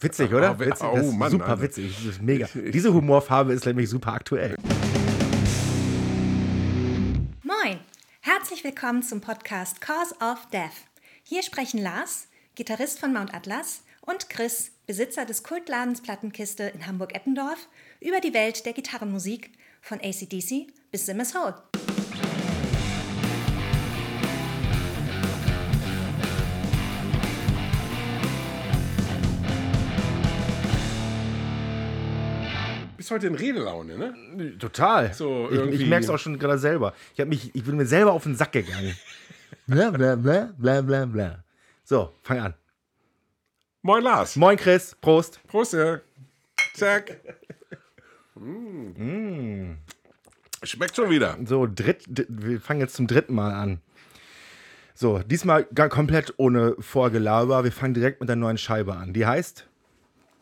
Witzig, oder? Oh, Witzig, oh, Mann, super Alter. witzig. Das ist mega. Diese Humorfarbe ist nämlich super aktuell. Moin! Herzlich willkommen zum Podcast Cause of Death. Hier sprechen Lars, Gitarrist von Mount Atlas, und Chris, Besitzer des Kultladens Plattenkiste in Hamburg-Eppendorf, über die Welt der Gitarrenmusik von ACDC bis Simmers Hole. Bist heute in Redelaune, ne? Total. So, ich ich merke es auch schon gerade selber. Ich, mich, ich bin mir selber auf den Sack gegangen. bla, bla, bla, bla, bla, bla. So, fang an. Moin Lars. Moin, Chris. Prost. Prost, ja. Zack. Mm. Schmeckt schon wieder. So, dritt, wir fangen jetzt zum dritten Mal an. So, diesmal gar komplett ohne Vorgelaber. Wir fangen direkt mit der neuen Scheibe an. Die heißt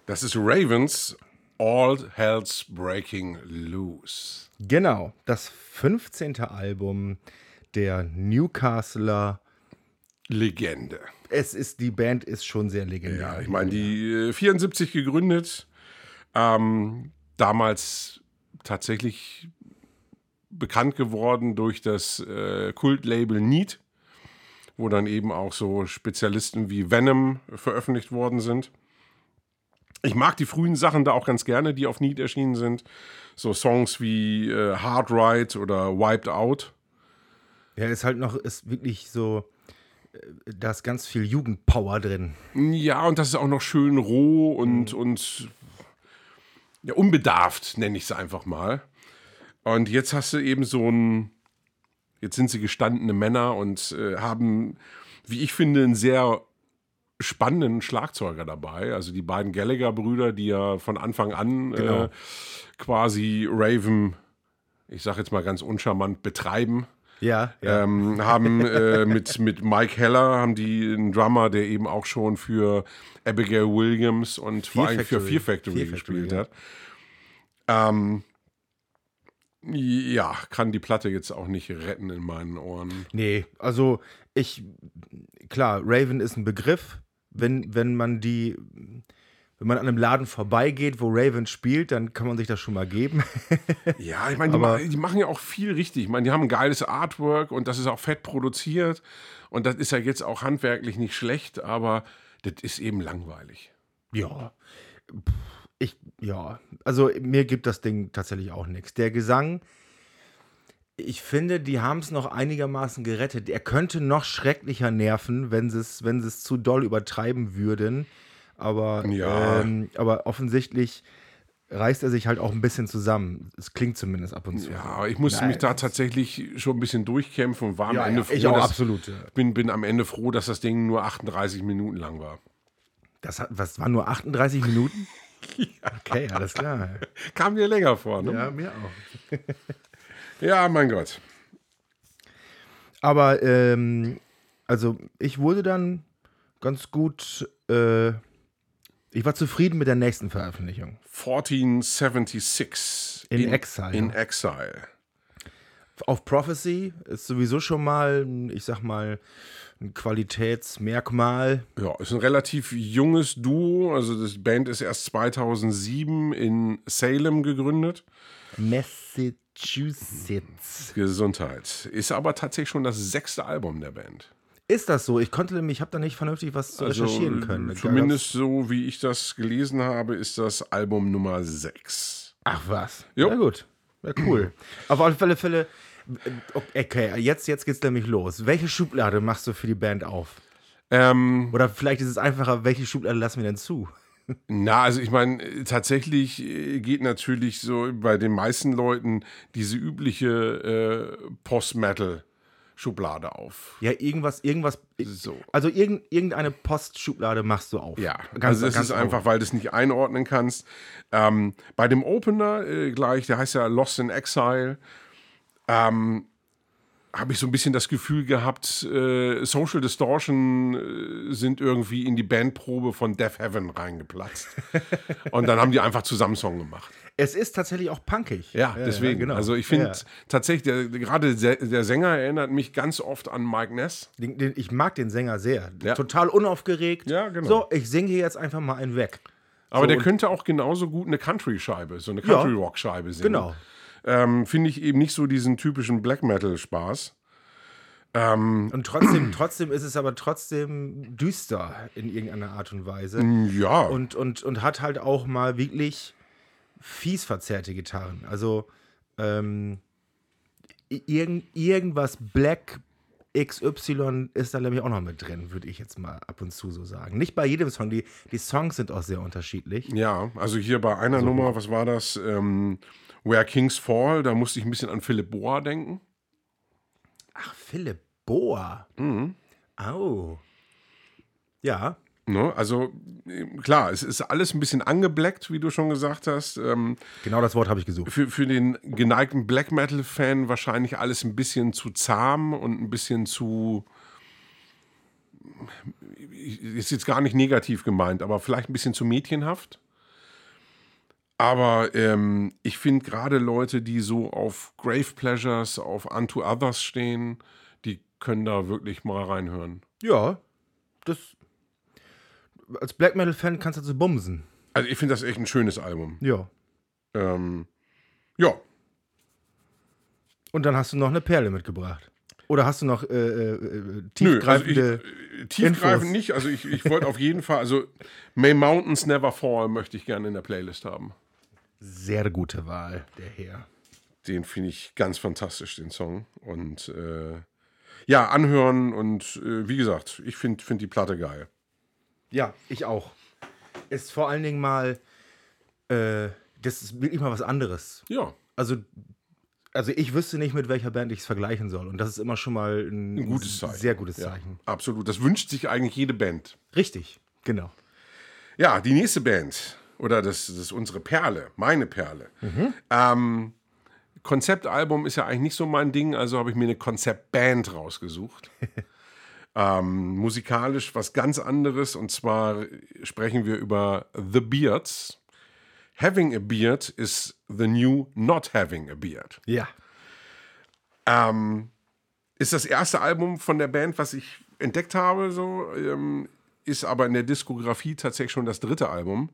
Das ist Ravens All Hell's Breaking Loose. Genau, das 15. Album der Newcastler. Legende. Es ist, die Band ist schon sehr legendär. Ja, ich meine, die äh, 74 gegründet, ähm, damals tatsächlich bekannt geworden durch das äh, Kultlabel Need, wo dann eben auch so Spezialisten wie Venom veröffentlicht worden sind. Ich mag die frühen Sachen da auch ganz gerne, die auf Need erschienen sind. So Songs wie äh, Hard Ride oder Wiped Out. Ja, ist halt noch, ist wirklich so, äh, da ist ganz viel Jugendpower drin. Ja, und das ist auch noch schön roh und, und ja, unbedarft, nenne ich es einfach mal. Und jetzt hast du eben so ein, jetzt sind sie gestandene Männer und äh, haben, wie ich finde, einen sehr spannenden Schlagzeuger dabei. Also die beiden Gallagher-Brüder, die ja von Anfang an Genau. äh, quasi Raven, ich sage jetzt mal ganz uncharmant, betreiben. Ja, ja. Ähm, haben äh, mit, mit Mike Heller haben die einen Drummer, der eben auch schon für Abigail Williams und vor allem für Factory. Fear Factory, Fear Factory, gespielt ja. hat. Ähm, ja, kann die Platte jetzt auch nicht retten in meinen Ohren. Nee, also ich, klar, Raven ist ein Begriff. Wenn, wenn man die, wenn man an einem Laden vorbeigeht, wo Raven spielt, dann kann man sich das schon mal geben. Ja, ich meine, die, ma- die machen ja auch viel richtig. Ich meine, die haben ein geiles Artwork und das ist auch fett produziert. Und das ist ja jetzt auch handwerklich nicht schlecht, aber das ist eben langweilig. Ja. Ich, ja. Also mir gibt das Ding tatsächlich auch nichts. Der Gesang, ich finde, die haben es noch einigermaßen gerettet. Er könnte noch schrecklicher nerven, wenn sie es, wenn sie es zu doll übertreiben würden. Aber, Ja. ähm, aber offensichtlich reißt er sich halt auch ein bisschen zusammen. Es klingt zumindest ab und zu. Ja, ich musste Nein, mich da tatsächlich schon ein bisschen durchkämpfen und war am Ja, Ende ja, froh. ich auch dass- absolut, ja. Bin, bin am Ende froh, dass das Ding nur 38 Minuten lang war. Das hat, was waren nur 38 Minuten? Okay, alles klar. Kam dir länger vor, ne? Ja, mir auch. Ja, mein Gott. Aber ähm, also ich wurde dann ganz gut, äh, ich war zufrieden mit der nächsten Veröffentlichung. 1476. In Exile. In Exile. Auf Prophecy ist sowieso schon mal, ich sag mal, ein Qualitätsmerkmal. Ja, ist ein relativ junges Duo. Also das Band ist erst 2007 in Salem gegründet. Massachusetts. Gesundheit. Ist aber tatsächlich schon das sechste Album der Band. Ist das so? Ich konnte nämlich, ich habe da nicht vernünftig was zu recherchieren können. Also, Zumindest so, wie ich das gelesen habe, ist das Album Nummer 6. Ach was. Jo. Na gut. Ja, cool. Auf alle Fälle, Fälle. Okay, jetzt, jetzt geht's nämlich los. Welche Schublade machst du für die Band auf? Ähm, Oder vielleicht ist es einfacher, welche Schublade lassen wir denn zu? Na, also ich meine, äh, tatsächlich äh, geht natürlich so bei den meisten Leuten diese übliche äh, Post-Metal-Schublade auf. Ja, irgendwas, irgendwas. So. Also irgend, irgendeine Postschublade machst du auf. Ja, ganz, also es ist einfach, weil du es nicht einordnen kannst. Ähm, bei dem Opener äh, gleich, der heißt ja Lost in Exile, ähm, habe ich so ein bisschen das Gefühl gehabt, äh, Social Distortion äh, sind irgendwie in die Bandprobe von Death Heaven reingeplatzt. Und dann haben die einfach zusammen Song gemacht. Es ist tatsächlich auch punkig. Ja, deswegen. genau. Also ich finde Ja. tatsächlich, der, gerade der, Sänger erinnert mich ganz oft an Mike Ness. Den, den, ich mag den Sänger sehr. Ja. Total unaufgeregt. Ja, genau. So, ich singe hier jetzt einfach mal einen weg. Aber So, der könnte auch genauso gut eine Country-Scheibe, so eine Ja. Country-Rock-Scheibe singen. Genau. Ähm, finde ich eben nicht so diesen typischen Black Metal-Spaß. Und trotzdem, trotzdem ist es aber trotzdem düster in irgendeiner Art und Weise. Ja. Und, und, und hat halt auch mal wirklich fies verzerrte Gitarren. Also ähm, irgend, irgendwas Black XY ist da nämlich auch noch mit drin, würde ich jetzt mal ab und zu so sagen. Nicht bei jedem Song, die, die Songs sind auch sehr unterschiedlich. Ja, also hier bei einer Nummer, was war das? Ähm, Where Kings Fall, da musste ich ein bisschen an Philipp Boa denken. Ach, Philipp Boa. Mhm. Oh. Ja, Ne? Also äh, klar, es ist alles ein bisschen angeblackt, wie du schon gesagt hast. Ähm, genau das Wort habe ich gesucht. für, für den geneigten Black Metal-Fan wahrscheinlich alles ein bisschen zu zahm und ein bisschen zu. Ist jetzt gar nicht negativ gemeint, aber vielleicht ein bisschen zu mädchenhaft. Aber ähm, ich finde gerade Leute, die so auf Grave Pleasures, auf Unto Others stehen, die können da wirklich mal reinhören. Ja, das. Als Black Metal-Fan kannst du dazu bumsen. Also ich finde das echt ein schönes Album. Ja. Ähm, ja, Und dann hast du noch eine Perle mitgebracht. Oder hast du noch äh, äh, äh, Nö, also ich, tiefgreifende. äh, tiefgreifend Infos. nicht. Also ich, ich wollte auf jeden Fall, also May Mountains Never Fall möchte ich gerne in der Playlist haben. Sehr gute Wahl, der Herr. Den finde ich ganz fantastisch, den Song. Und äh, ja, anhören und äh, wie gesagt, ich finde find die Platte geil. Ja, ich auch. Ist vor allen Dingen mal. Äh, das ist wirklich mal was anderes. Ja, Also. Also ich wüsste nicht, mit welcher Band ich es vergleichen soll. Und das ist immer schon mal ein, ein gutes Zeichen. Sehr gutes ja, Zeichen. Absolut. Das wünscht sich eigentlich jede Band. Richtig, genau. Ja, die nächste Band, oder das, das ist unsere Perle, meine Perle. Ähm, Konzeptalbum ist ja eigentlich nicht so mein Ding, also habe ich mir eine Konzeptband rausgesucht. ähm, musikalisch was ganz anderes, und zwar sprechen wir über The Beards. Having a beard is the new not having a beard. Ja. Ähm, ist das erste Album von der Band, was ich entdeckt habe, so, ähm, ist aber in der Diskografie tatsächlich schon das dritte Album.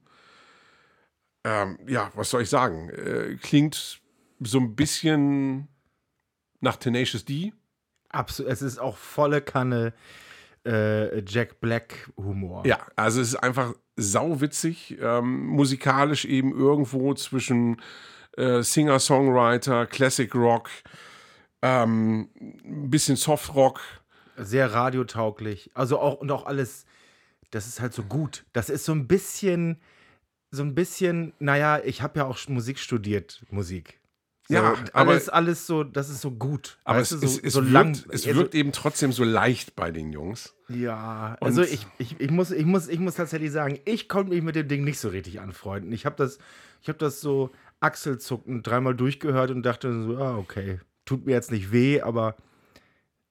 Ähm, ja, was soll ich sagen? Äh, klingt so ein bisschen nach Tenacious D. Absolut. Es ist auch volle Kanne äh, Jack Black Humor. Ja, also es ist einfach sauwitzig, ähm, musikalisch eben irgendwo zwischen äh, Singer-Songwriter, Classic Rock, ähm, ein bisschen Soft-Rock. Sehr radiotauglich. Also auch und auch alles, das ist halt so gut. Das ist so ein bisschen, so ein bisschen, naja, ich habe ja auch Musik studiert, Musik. So, Ja, aber- alles, alles so, das ist so gut. Aber es, du, es, so, es, so wirkt, lang. es also- wirkt eben trotzdem so leicht bei den Jungs. Ja, Und- also ich, ich, ich, muss, ich, muss, ich muss tatsächlich sagen, ich konnte mich mit dem Ding nicht so richtig anfreunden. Ich habe das, ich hab das so achselzuckend dreimal durchgehört und dachte so, ah, okay, tut mir jetzt nicht weh, aber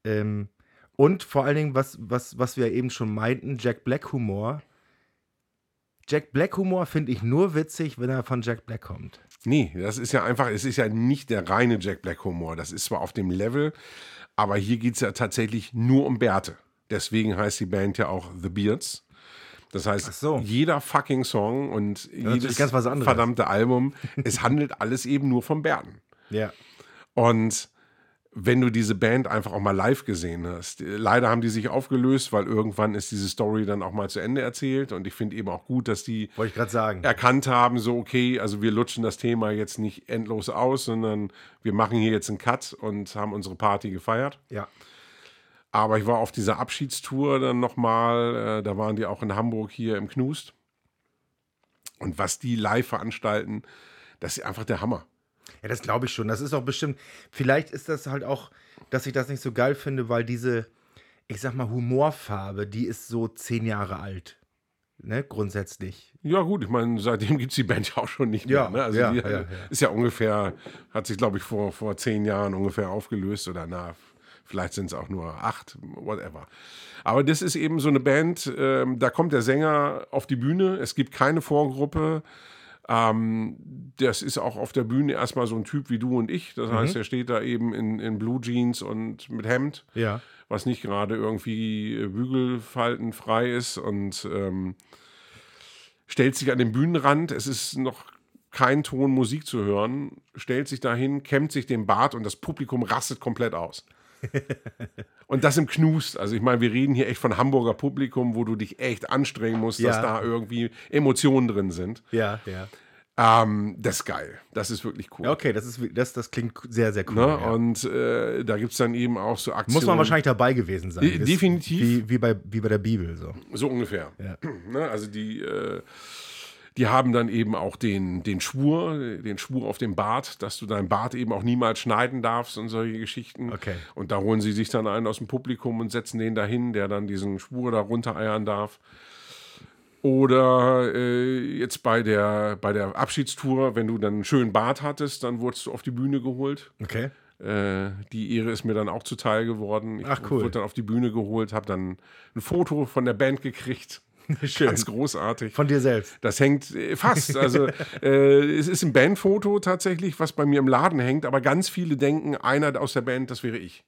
ähm, und vor allen Dingen, was, was, was wir eben schon meinten, Jack Black Humor. Jack Black Humor finde ich nur witzig, wenn er von Jack Black kommt. Nee, das ist ja einfach, es ist ja nicht der reine Jack Black Humor. Das ist zwar auf dem Level, aber hier geht es ja tatsächlich nur um Bärte. Deswegen heißt die Band ja auch The Beards. Das heißt, so. jeder fucking Song und natürlich jedes ganz was anderes. verdammte Album, es handelt alles eben nur von Bärten. Ja. Und wenn du diese Band einfach auch mal live gesehen hast, leider haben die sich aufgelöst, weil irgendwann ist diese Story dann auch mal zu Ende erzählt. Und ich finde eben auch gut, dass die Wollte ich sagen. erkannt haben, so okay, also wir lutschen das Thema jetzt nicht endlos aus, sondern wir machen hier jetzt einen Cut und haben unsere Party gefeiert. Ja. Aber ich war auf dieser Abschiedstour dann nochmal, äh, da waren die auch in Hamburg hier im Knust. Und was die live veranstalten, das ist einfach der Hammer. Ja, das glaube ich schon. Das ist auch bestimmt. Vielleicht ist das halt auch, dass ich das nicht so geil finde, weil diese, ich sag mal, Humorfarbe, die ist so zehn Jahre alt. Ne, grundsätzlich. Ja, gut, ich meine, seitdem gibt es die Band ja auch schon nicht Ja, mehr. Ne? Also ja, die ja, ja. ist ja ungefähr, hat sich, glaube ich, vor, vor zehn Jahren ungefähr aufgelöst oder na, Vielleicht sind es auch nur acht, whatever. Aber das ist eben so eine Band, ähm, da kommt der Sänger auf die Bühne, es gibt keine Vorgruppe. Ähm, das ist auch auf der Bühne erstmal so ein Typ wie du und ich. Das heißt, er steht da eben in, in Blue Jeans und mit Hemd, Ja. was nicht gerade irgendwie äh, bügelfaltenfrei ist und ähm, stellt sich an den Bühnenrand. Es ist noch kein Ton Musik zu hören, stellt sich dahin, kämmt sich den Bart und das Publikum rastet komplett aus. Und das im Knust. Also ich meine, wir reden hier echt von Hamburger Publikum, wo du dich echt anstrengen musst, dass Ja. da irgendwie Emotionen drin sind. Ja, ja. Ähm, das ist geil. Das ist wirklich cool. Okay, das, ist, das, das klingt sehr, sehr cool. Ne? ja. Und äh, da gibt es dann eben auch so Aktionen. Muss man wahrscheinlich dabei gewesen sein. De- definitiv. Wie, wie, bei, wie bei der Bibel. So. So ungefähr. Ja. Ne? Also die, äh, die haben dann eben auch den, den Schwur, den Schwur auf dem Bart, dass du deinen Bart eben auch niemals schneiden darfst und solche Geschichten. Okay. Und da holen sie sich dann einen aus dem Publikum und setzen den dahin, der dann diesen Schwur da runtereiern darf. Oder äh, jetzt bei der, bei der Abschiedstour, wenn du dann einen schönen Bart hattest, dann wurdest du auf die Bühne geholt. Okay. Äh, die Ehre ist mir dann auch zuteil geworden. Ich Ach, cool. wurde dann auf die Bühne geholt, habe dann ein Foto von der Band gekriegt. Schön. Ganz großartig. Von dir selbst. Das hängt äh, fast. Also äh, es ist ein Bandfoto tatsächlich, was bei mir im Laden hängt, aber ganz viele denken, einer aus der Band, das wäre ich.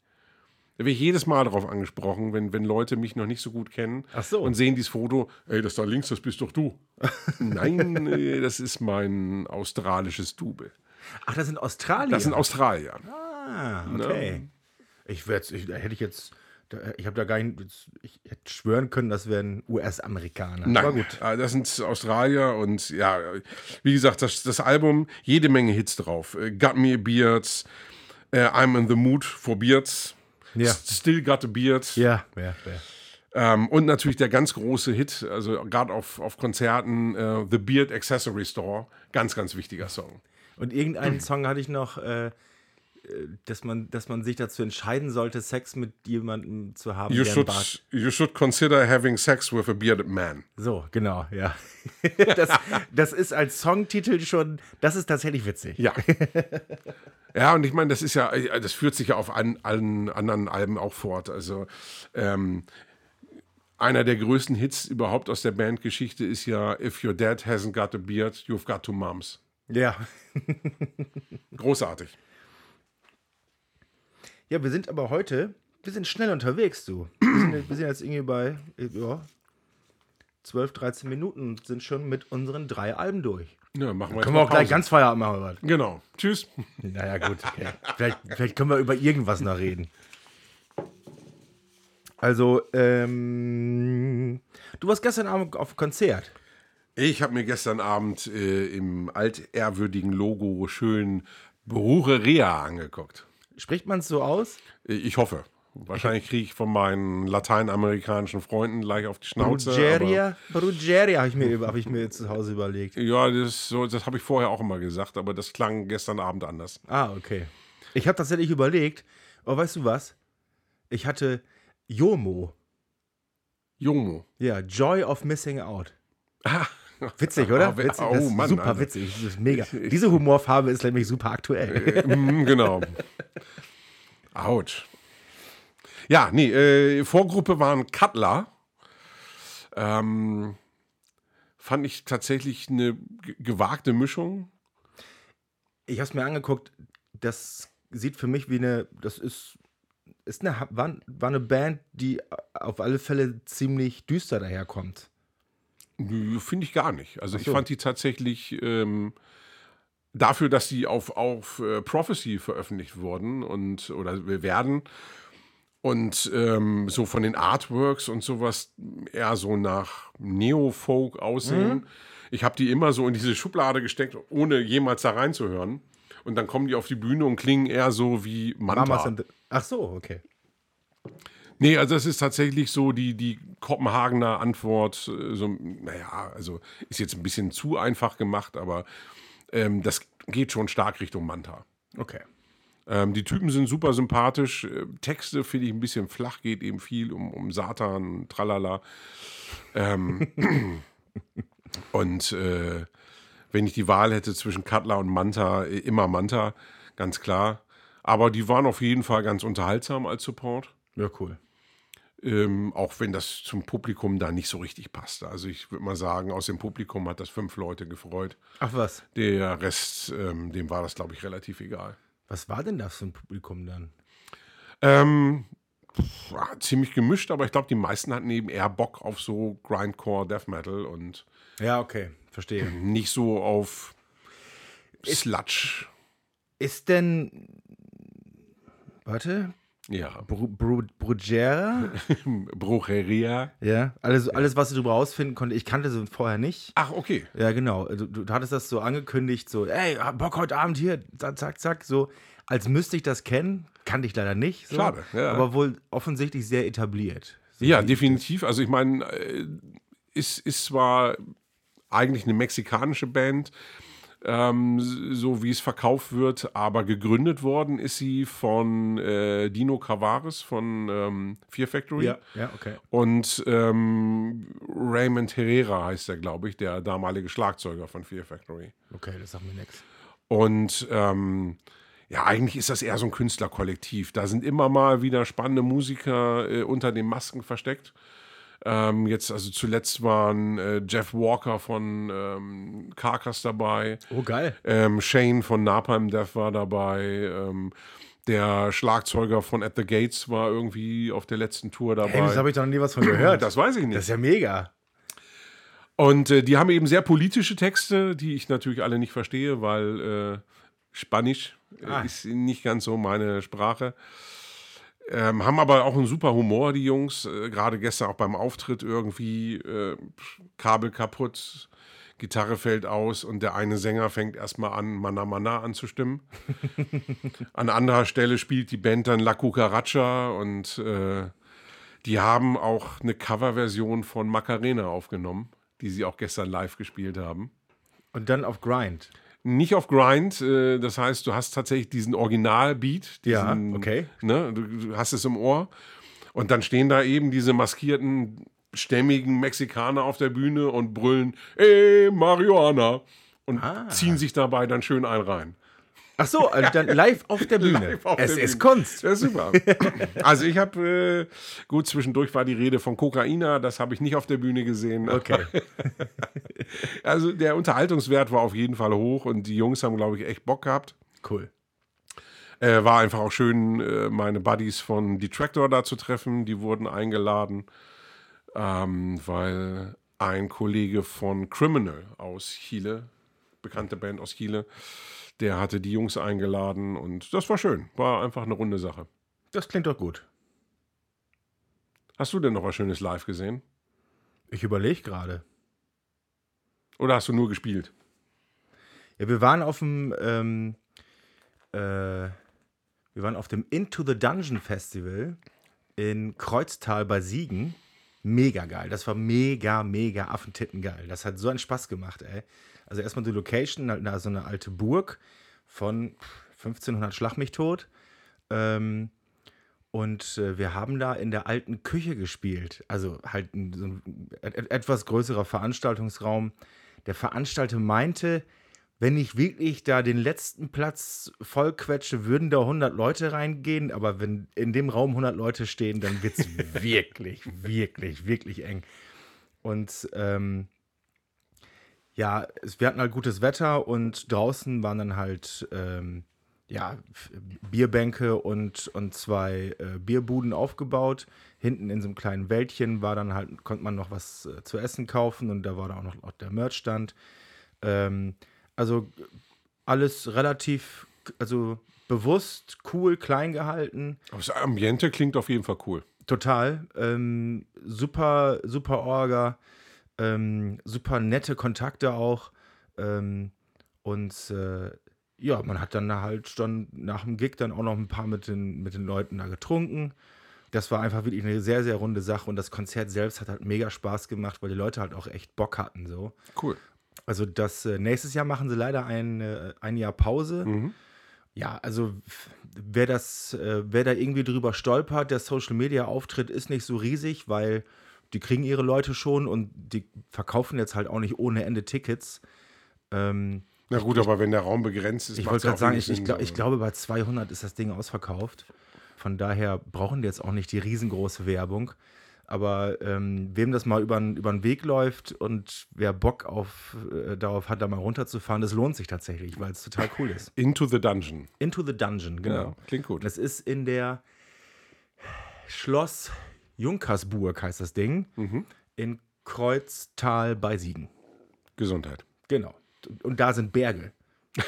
Da werde ich jedes Mal darauf angesprochen, wenn, wenn Leute mich noch nicht so gut kennen so. und sehen dieses Foto, ey, das da links, das bist doch du. Nein, äh, das ist mein australisches Double. Ach, das sind Australier. Das sind Australier. ah, okay. Ich, werd's- ich da hätte ich jetzt. Da, ich habe da gar nicht. Ich hätte schwören können, das wären US-Amerikaner. Nein, Aber gut. äh, das sind Australier und ja, wie gesagt, das, das Album, jede Menge Hits drauf. Äh, Got Me a Beards, äh, I'm in the Mood for Beards, Ja. Still Got a Beard Ja, ja, ja. ähm, und natürlich der ganz große Hit, also gerade auf, auf Konzerten, äh, The Beard Accessory Store, ganz, ganz wichtiger Song. Und irgendeinen Song hatte ich noch, äh, äh, dass, man, dass man sich dazu entscheiden sollte, Sex mit jemandem zu haben, You einen Bart. should, you should consider having sex with a bearded man. So, genau, ja. das, das ist als Songtitel schon, das ist tatsächlich witzig. Ja. ja, und ich meine, das ist ja, das führt sich ja auf an, allen anderen Alben auch fort. Also ähm, einer der größten Hits überhaupt aus der Bandgeschichte ist ja If your dad hasn't got a beard, you've got two moms. Ja. Großartig. Ja, wir sind aber heute, wir sind schnell unterwegs, du. Wir sind, wir sind jetzt irgendwie bei ja, 12, 13 Minuten und sind schon mit unseren drei Alben durch. Ja, machen wir Können wir auch gleich Pause. ganz Feierabend machen, was? Genau. Tschüss. Naja, gut, okay. vielleicht, vielleicht können wir über irgendwas noch reden. Also, ähm, du warst gestern Abend auf Konzert. Ich habe mir gestern Abend äh, im altehrwürdigen Logo schön Brucheria angeguckt. Spricht man es so aus? Äh, Ich hoffe. Wahrscheinlich kriege ich von meinen lateinamerikanischen Freunden gleich auf die Schnauze. Brugeria? Brugeria habe ich, mir hab ich mir zu Hause überlegt. Ja, das, so, das habe ich vorher auch immer gesagt, aber das klang gestern Abend anders. Ah, okay. Ich habe tatsächlich überlegt, aber weißt du was? Ich hatte Jomo. Jomo. Ja, Joy of Missing Out. Ah, Witzig, oder? Oh, Witzig, oh, Mann, super Alter. witzig. Das ist mega. Diese Humorfarbe ist nämlich super aktuell. mm, genau. Autsch. Ja, nee, äh, Vorgruppe waren Cutler. Ähm, fand ich tatsächlich eine gewagte Mischung. Ich habe es mir angeguckt. Das sieht für mich wie eine. Das ist. Ist eine, war, war eine Band, die auf alle Fälle ziemlich düster daherkommt. Finde ich gar nicht. Also ich so. fand die tatsächlich ähm, dafür, dass die auf, auf äh, Prophecy veröffentlicht wurden und oder wir werden und ähm, so von den Artworks und sowas eher so nach Neo-Folk aussehen. Ich habe die immer so in diese Schublade gesteckt, ohne jemals da reinzuhören. Und dann kommen die auf die Bühne und klingen eher so wie Manta. Mamas and the, Ach so, okay. Nee, also das ist tatsächlich so die, die Kopenhagener Antwort. äh, So, naja, also ist jetzt ein bisschen zu einfach gemacht, aber ähm, das geht schon stark Richtung Manta. Okay. Ähm, die Typen sind super sympathisch. Äh, Texte finde ich ein bisschen flach, geht eben viel um, um Satan, tralala. Ähm, und äh, wenn ich die Wahl hätte zwischen Cutler und Manta, äh, immer Manta, ganz klar. Aber die waren auf jeden Fall ganz unterhaltsam als Support. Ja, cool. Ähm, auch wenn das zum Publikum da nicht so richtig passte. Also ich würde mal sagen, aus dem Publikum hat das fünf Leute gefreut. Ach was. Der Rest, ähm, dem war das, glaube ich, relativ egal. Was war denn das für ein Publikum dann? Ähm, pff, ja, ziemlich gemischt, aber ich glaube, die meisten hatten eben eher Bock auf so Grindcore Death Metal und Ja, okay, verstehe. nicht so auf Sludge. Ist denn. Warte. Ja, Bru Bru Bruggera? Brucheria. ja. Alles, alles, was ich darüber rausfinden konnte. Ich kannte sie vorher nicht. Ach, okay. Ja, genau. Du, du hattest das so angekündigt, so, ey, Bock heute Abend hier, zack, zack, zack, so, als müsste ich das kennen. Kannte ich leider nicht. So. Schade, ja. Aber wohl offensichtlich sehr etabliert. So Ja, definitiv. Also ich meine, äh, ist, ist zwar eigentlich eine mexikanische Band, ähm, so wie es verkauft wird, aber gegründet worden ist sie von äh, Dino Cavares von ähm, Fear Factory. Ja, ja, okay. Und ähm, Raymond Herrera heißt er, glaube ich, der damalige Schlagzeuger von Fear Factory. Okay, das sagt mir nichts. Und ähm, ja, eigentlich ist das eher so ein Künstlerkollektiv. Da sind immer mal wieder spannende Musiker äh, unter den Masken versteckt. Ähm, jetzt, also zuletzt waren äh, Jeff Walker von ähm, Carcass dabei. Oh, geil. Ähm, Shane von Napalm Death war dabei. Ähm, der Schlagzeuger von At the Gates war irgendwie auf der letzten Tour dabei. Hey, das habe ich doch nie was von gehört. das weiß ich nicht. Das ist ja mega. Und äh, die haben eben sehr politische Texte, die ich natürlich alle nicht verstehe, weil äh, Spanisch Ah. ist nicht ganz so meine Sprache. Ähm, haben aber auch einen super Humor, die Jungs. Äh, Gerade gestern auch beim Auftritt irgendwie äh, Kabel kaputt, Gitarre fällt aus und der eine Sänger fängt erstmal an, Mana Mana anzustimmen. an anderer Stelle spielt die Band dann La Cucaracha und äh, die haben auch eine Coverversion von Macarena aufgenommen, die sie auch gestern live gespielt haben. Und dann auf Grind. Nicht auf Grind, äh, das heißt, du hast tatsächlich diesen Originalbeat. Ja, diesen, okay. Ne, du, du hast es im Ohr. Und dann stehen da eben diese maskierten, stämmigen Mexikaner auf der Bühne und brüllen, ey, Marihuana. Und Ah. ziehen sich dabei dann schön ein rein. Ach so, also dann live auf der Bühne. Live auf es der ist Bühne. Kunst. Das ist super. also ich habe, äh, gut, zwischendurch war die Rede von Kokaina, das habe ich nicht auf der Bühne gesehen. Okay. Also der Unterhaltungswert war auf jeden Fall hoch und die Jungs haben, glaube ich, echt Bock gehabt. Cool. Äh, war einfach auch schön, äh, meine Buddies von Detractor da zu treffen. Die wurden eingeladen, ähm, weil ein Kollege von Criminal aus Chile, bekannte Band aus Chile, der hatte die Jungs eingeladen und das war schön. War einfach eine runde Sache. Das klingt doch gut. Hast du denn noch was Schönes live gesehen? Ich überlege gerade. Oder hast du nur gespielt? Ja, wir waren auf dem, ähm, äh, wir waren auf dem Into the Dungeon Festival in Kreuztal bei Siegen. Mega geil. Das war mega, mega Affentitten geil. Das hat so einen Spaß gemacht, ey. Also erstmal die Location, halt so eine alte Burg von 1500 Schlag mich tot. Ähm, und äh, wir haben da in der alten Küche gespielt. Also halt ein, so ein et etwas größerer Veranstaltungsraum. Der Veranstalter meinte, wenn ich wirklich da den letzten Platz vollquetsche, würden da 100 Leute reingehen. Aber wenn in dem Raum 100 Leute stehen, dann wird es wirklich, wirklich, wirklich eng. Und ähm, ja, es, wir hatten halt gutes Wetter und draußen waren dann halt ähm, ja, Bierbänke und, und zwei äh, Bierbuden aufgebaut. Hinten in so einem kleinen Wäldchen war dann halt, konnte man noch was äh, zu essen kaufen und da war dann auch noch auch der Merchstand. Ähm, also alles relativ, also bewusst, cool, klein gehalten. Aber das Ambiente klingt auf jeden Fall cool. Total. Ähm, super, super Orga. Ähm, super nette Kontakte auch. Ähm, und äh, ja, man hat dann halt dann nach dem Gig dann auch noch ein paar mit den, mit den Leuten da getrunken. Das war einfach wirklich eine sehr, sehr runde Sache. Und das Konzert selbst hat halt mega Spaß gemacht, weil die Leute halt auch echt Bock hatten. So. Cool. Also das äh, nächstes Jahr machen sie leider ein, äh, ein Jahr Pause. Ja, also wer das, äh, wer da irgendwie drüber stolpert, der Social Media Auftritt ist nicht so riesig, weil die kriegen ihre Leute schon und die verkaufen jetzt halt auch nicht ohne Ende Tickets. Ähm, Na gut, aber wenn der Raum begrenzt ist, Ich wollte gerade sagen, ich, ich, glaub, ich glaube, bei 200 ist das Ding ausverkauft. Von daher brauchen die jetzt auch nicht die riesengroße Werbung. Aber ähm, wem das mal über den Weg läuft und wer Bock auf, äh, darauf hat, da mal runterzufahren, das lohnt sich tatsächlich, weil es total cool ist. Into the Dungeon. Into the Dungeon, genau. Ja, klingt gut. Das ist in der Schloss Junkersburg, heißt das Ding, Mhm. in Kreuztal bei Siegen. Gesundheit. Genau. Und da sind Berge.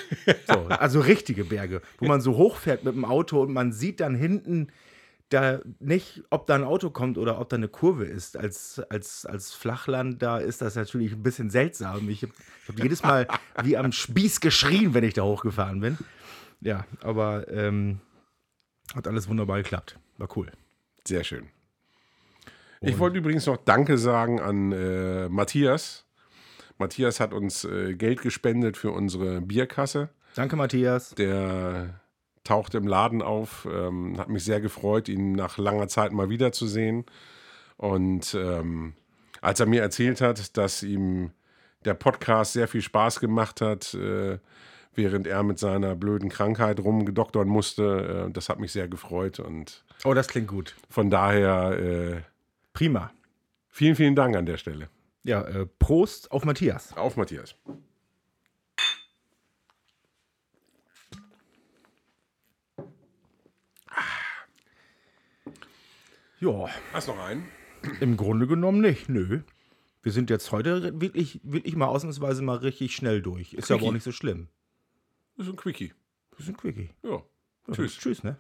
So, also richtige Berge, wo man so hochfährt mit dem Auto und man sieht dann hinten da nicht, ob da ein Auto kommt oder ob da eine Kurve ist. Als, als, als Flachland, da ist das natürlich ein bisschen seltsam. Ich habe hab jedes Mal wie am Spieß geschrien, wenn ich da hochgefahren bin. Ja, aber ähm, hat alles wunderbar geklappt. War cool. Sehr schön. Ich wollte übrigens noch Danke sagen an äh, Matthias. Matthias hat uns äh, Geld gespendet für unsere Bierkasse. Danke, Matthias. Der taucht im Laden auf. Ähm, hat mich sehr gefreut, ihn nach langer Zeit mal wiederzusehen. Und ähm, als er mir erzählt hat, dass ihm der Podcast sehr viel Spaß gemacht hat, äh, während er mit seiner blöden Krankheit rumgedoktern musste, äh, das hat mich sehr gefreut. Und Oh, das klingt gut. von daher äh, Prima. vielen, vielen Dank an der Stelle. Ja, äh, Prost auf Matthias. Auf Matthias. Ja, Hast noch einen? im Grunde genommen nicht, nö. Wir sind jetzt heute wirklich, wirklich mal ausnahmsweise mal richtig schnell durch. Ist ja aber auch nicht so schlimm. Das ist ein Quickie. Wir sind Quickie. Ja. Ja, Tschüss. Tschüss, ne?